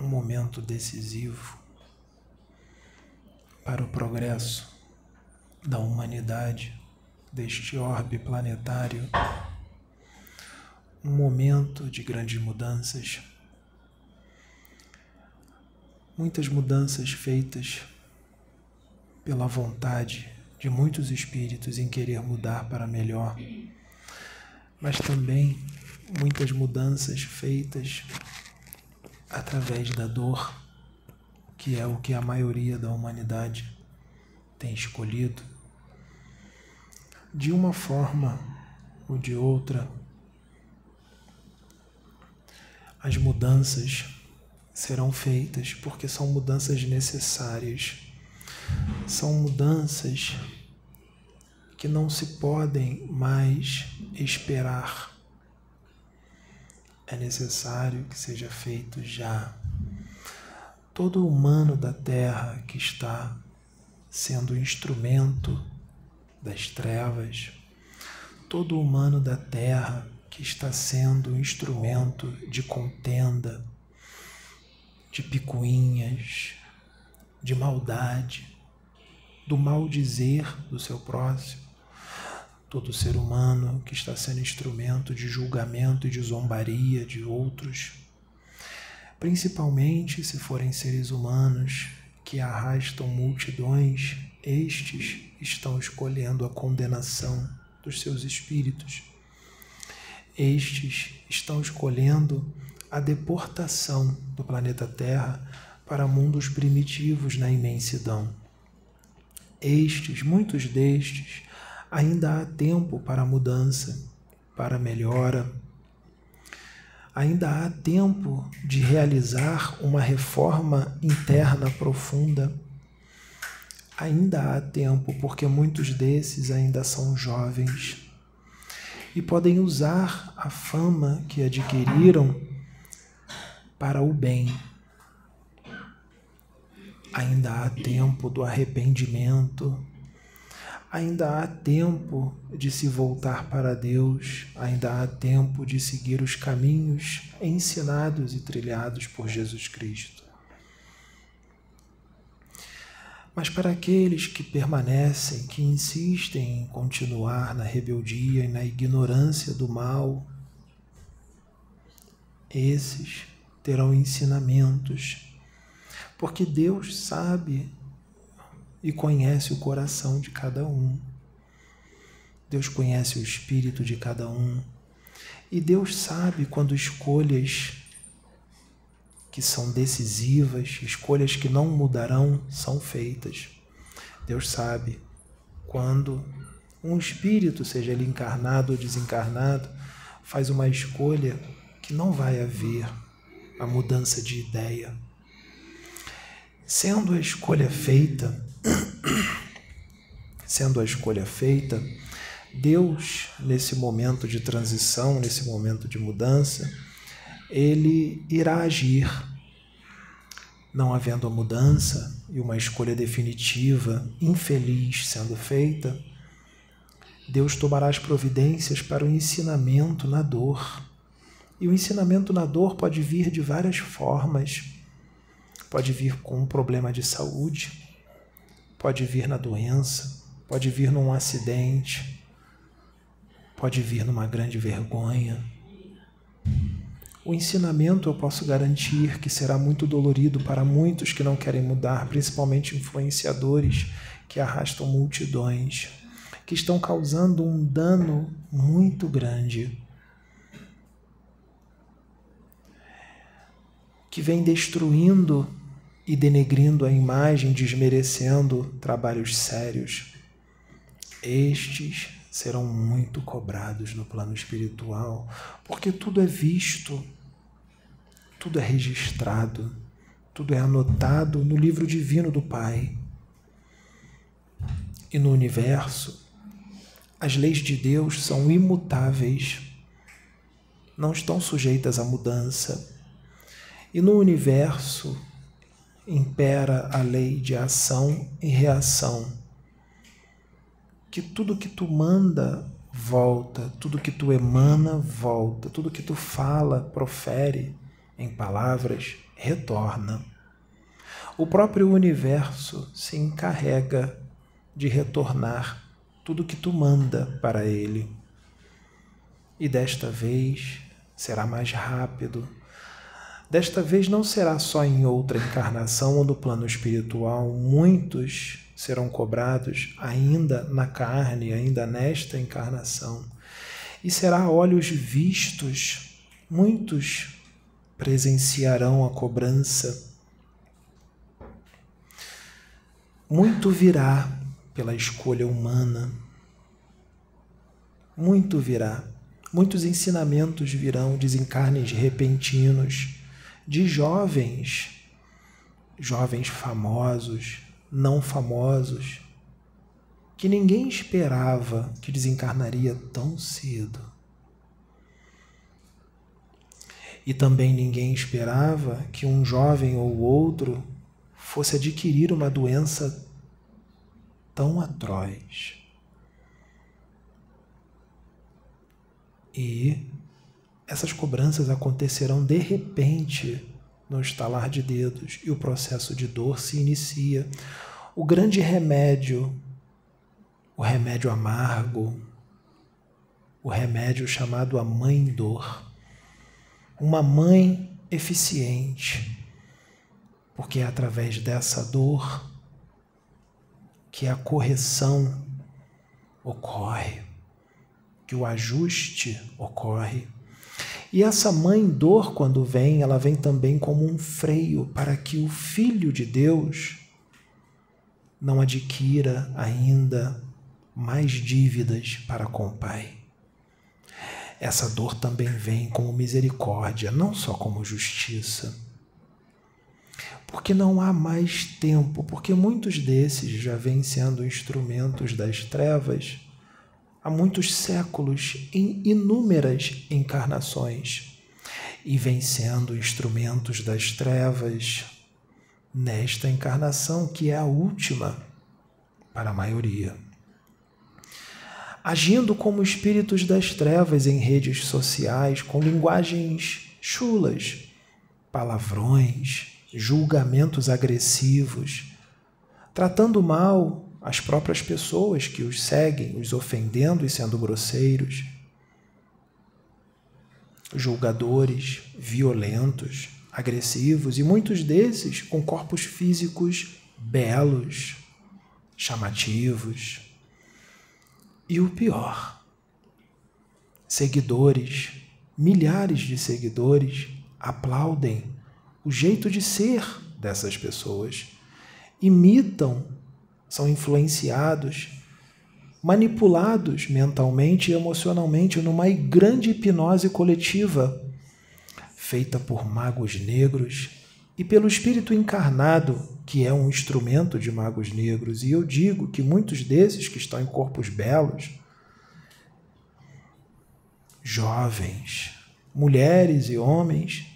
um momento decisivo para o progresso da humanidade, deste orbe planetário, um momento de grandes mudanças, muitas mudanças feitas pela vontade de muitos espíritos em querer mudar para melhor, mas também muitas mudanças feitas através da dor, que é o que a maioria da humanidade tem escolhido, de uma forma ou de outra, as mudanças serão feitas porque são mudanças necessárias. São mudanças que não se podem mais esperar. É necessário que seja feito já. Todo humano da Terra que está sendo instrumento das trevas, todo humano da terra que está sendo instrumento de contenda, de picuinhas, de maldade, do mal dizer do seu próximo, todo ser humano que está sendo instrumento de julgamento e de zombaria de outros, principalmente se forem seres humanos que arrastam multidões, estes estão escolhendo a condenação dos seus espíritos. Estes estão escolhendo a deportação do planeta Terra para mundos primitivos na imensidão. Estes, muitos destes, ainda há tempo para mudança, para melhora, ainda há tempo de realizar uma reforma interna profunda. Ainda há tempo, porque muitos desses ainda são jovens e podem usar a fama que adquiriram para o bem. Ainda há tempo do arrependimento, Ainda há tempo de se voltar para Deus, ainda há tempo de seguir os caminhos ensinados e trilhados por Jesus Cristo. Mas para aqueles que permanecem, que insistem em continuar na rebeldia e na ignorância do mal, esses terão ensinamentos, porque Deus sabe e conhece o coração de cada um. Deus conhece o espírito de cada um. E Deus sabe quando escolhas que são decisivas, escolhas que não mudarão, são feitas. Deus sabe quando um espírito, seja ele encarnado ou desencarnado, faz uma escolha que não vai haver a mudança de ideia. Sendo a escolha feita, Sendo a escolha feita, Deus, nesse momento de transição, nesse momento de mudança, ele irá agir. Não havendo a mudança e uma escolha definitiva, infeliz sendo feita, Deus tomará as providências para o ensinamento na dor. E o ensinamento na dor pode vir de várias formas. Pode vir com um problema de saúde, Pode vir na doença, pode vir num acidente, pode vir numa grande vergonha. O ensinamento eu posso garantir que será muito dolorido para muitos que não querem mudar, principalmente influenciadores que arrastam multidões, que estão causando um dano muito grande. Que vem destruindo e denegrindo a imagem, desmerecendo trabalhos sérios. Estes serão muito cobrados no plano espiritual, porque tudo é visto, tudo é registrado, tudo é anotado no livro divino do Pai. E no universo, as leis de Deus são imutáveis, não estão sujeitas à mudança. E no universo, impera a lei de ação e reação. Que tudo que tu manda volta, tudo que tu emana volta, tudo que tu fala, profere, em palavras, retorna. O próprio universo se encarrega de retornar tudo que tu manda para ele. E desta vez será mais rápido. Desta vez não será só em outra encarnação ou no plano espiritual, muitos serão cobrados ainda na carne, ainda nesta encarnação. E será olhos vistos, muitos presenciarão a cobrança. Muito virá pela escolha humana. Muito virá. Muitos ensinamentos virão, desencarnes repentinos, de jovens, jovens famosos, não famosos, que ninguém esperava que desencarnaria tão cedo. E também ninguém esperava que um jovem ou outro fosse adquirir uma doença tão atroz. E essas cobranças acontecerão de repente no estalar de dedos e o processo de dor se inicia. O grande remédio, o remédio amargo, o remédio chamado a mãe dor. Uma mãe eficiente, porque é através dessa dor que a correção ocorre, que o ajuste ocorre e essa mãe dor, quando vem, ela vem também como um freio para que o Filho de Deus não adquira ainda mais dívidas para com o Pai. Essa dor também vem como misericórdia, não só como justiça. Porque não há mais tempo, porque muitos desses já vêm sendo instrumentos das trevas há muitos séculos em inúmeras encarnações e vem sendo instrumentos das trevas nesta encarnação que é a última para a maioria. Agindo como espíritos das trevas em redes sociais, com linguagens chulas, palavrões, julgamentos agressivos, tratando mal as próprias pessoas que os seguem, os ofendendo e sendo grosseiros, julgadores, violentos, agressivos e muitos desses com corpos físicos belos, chamativos. E o pior, seguidores, milhares de seguidores aplaudem o jeito de ser dessas pessoas, imitam são influenciados, manipulados mentalmente e emocionalmente numa grande hipnose coletiva feita por magos negros e pelo espírito encarnado, que é um instrumento de magos negros. E eu digo que muitos desses que estão em corpos belos, jovens, mulheres e homens,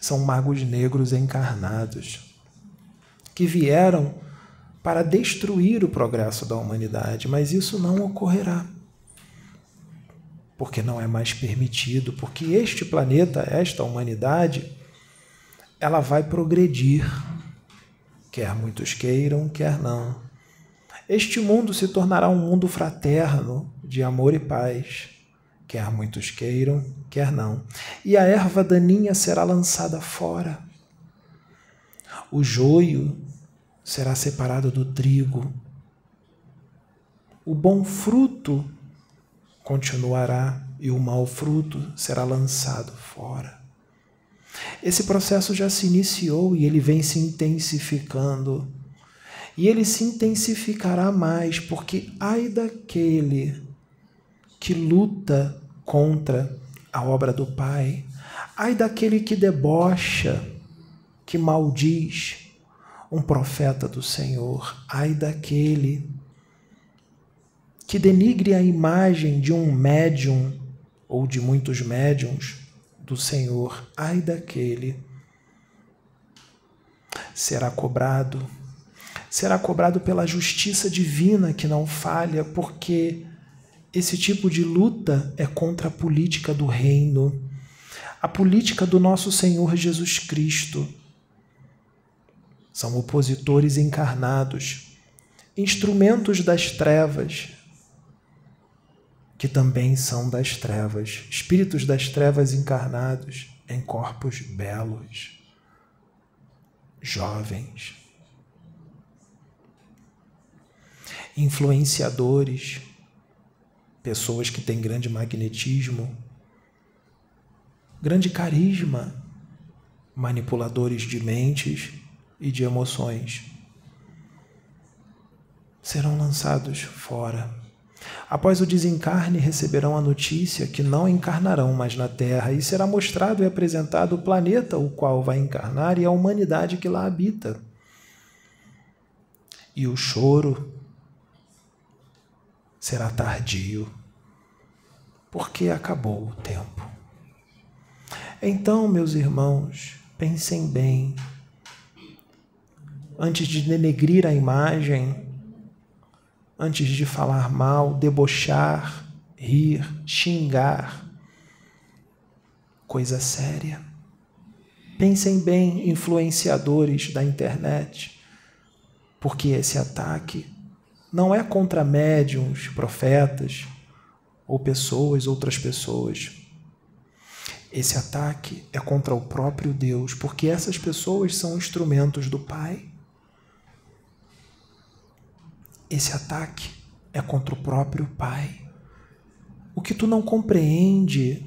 são magos negros encarnados, que vieram para destruir o progresso da humanidade, mas isso não ocorrerá. Porque não é mais permitido, porque este planeta, esta humanidade, ela vai progredir, quer muitos queiram, quer não. Este mundo se tornará um mundo fraterno, de amor e paz, quer muitos queiram, quer não. E a erva daninha será lançada fora. O joio será separado do trigo. O bom fruto continuará e o mau fruto será lançado fora. Esse processo já se iniciou e ele vem se intensificando. E ele se intensificará mais, porque ai daquele que luta contra a obra do Pai, ai daquele que debocha, que maldiz, um profeta do Senhor, ai daquele que denigre a imagem de um médium ou de muitos médiums do Senhor, ai daquele será cobrado, será cobrado pela justiça divina que não falha, porque esse tipo de luta é contra a política do reino. a política do nosso Senhor Jesus Cristo. São opositores encarnados, instrumentos das trevas, que também são das trevas, espíritos das trevas encarnados em corpos belos, jovens, influenciadores, pessoas que têm grande magnetismo, grande carisma, manipuladores de mentes e de emoções, serão lançados fora. Após o desencarne, receberão a notícia que não encarnarão mais na Terra e será mostrado e apresentado o planeta o qual vai encarnar e a humanidade que lá habita. E o choro será tardio, porque acabou o tempo. Então, meus irmãos, pensem bem. Antes de denegrir a imagem, antes de falar mal, debochar, rir, xingar, coisa séria. Pensem bem, influenciadores da internet, porque esse ataque não é contra médiums, profetas ou pessoas, outras pessoas esse ataque é contra o próprio Deus, porque essas pessoas são instrumentos do Pai. Esse ataque é contra o próprio Pai. O que tu não compreende,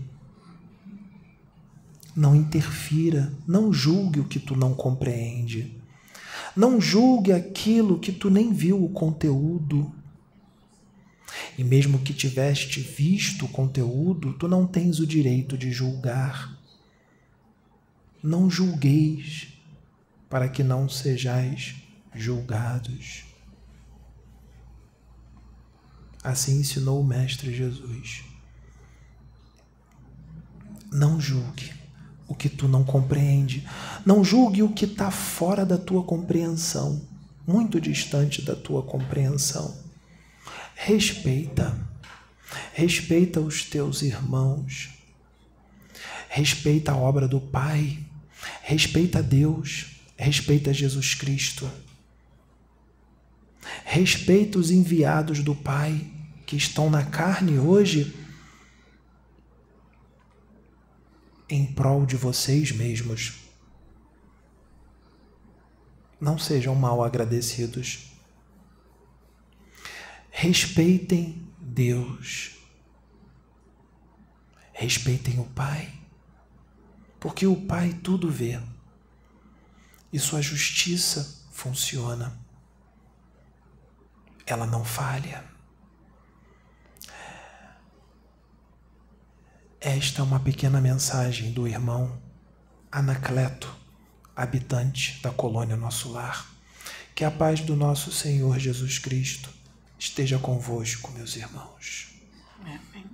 não interfira, não julgue o que tu não compreende. Não julgue aquilo que tu nem viu o conteúdo. E mesmo que tiveste visto o conteúdo, tu não tens o direito de julgar. Não julgueis, para que não sejais julgados. Assim ensinou o Mestre Jesus. Não julgue o que tu não compreende. Não julgue o que está fora da tua compreensão, muito distante da tua compreensão. Respeita. Respeita os teus irmãos. Respeita a obra do Pai. Respeita Deus. Respeita Jesus Cristo. Respeita os enviados do Pai que estão na carne hoje em prol de vocês mesmos. Não sejam mal agradecidos. Respeitem Deus. Respeitem o Pai. Porque o Pai tudo vê. E sua justiça funciona. Ela não falha. Esta é uma pequena mensagem do irmão Anacleto, habitante da colônia Nosso Lar. Que a paz do nosso Senhor Jesus Cristo esteja convosco, meus irmãos. Amém.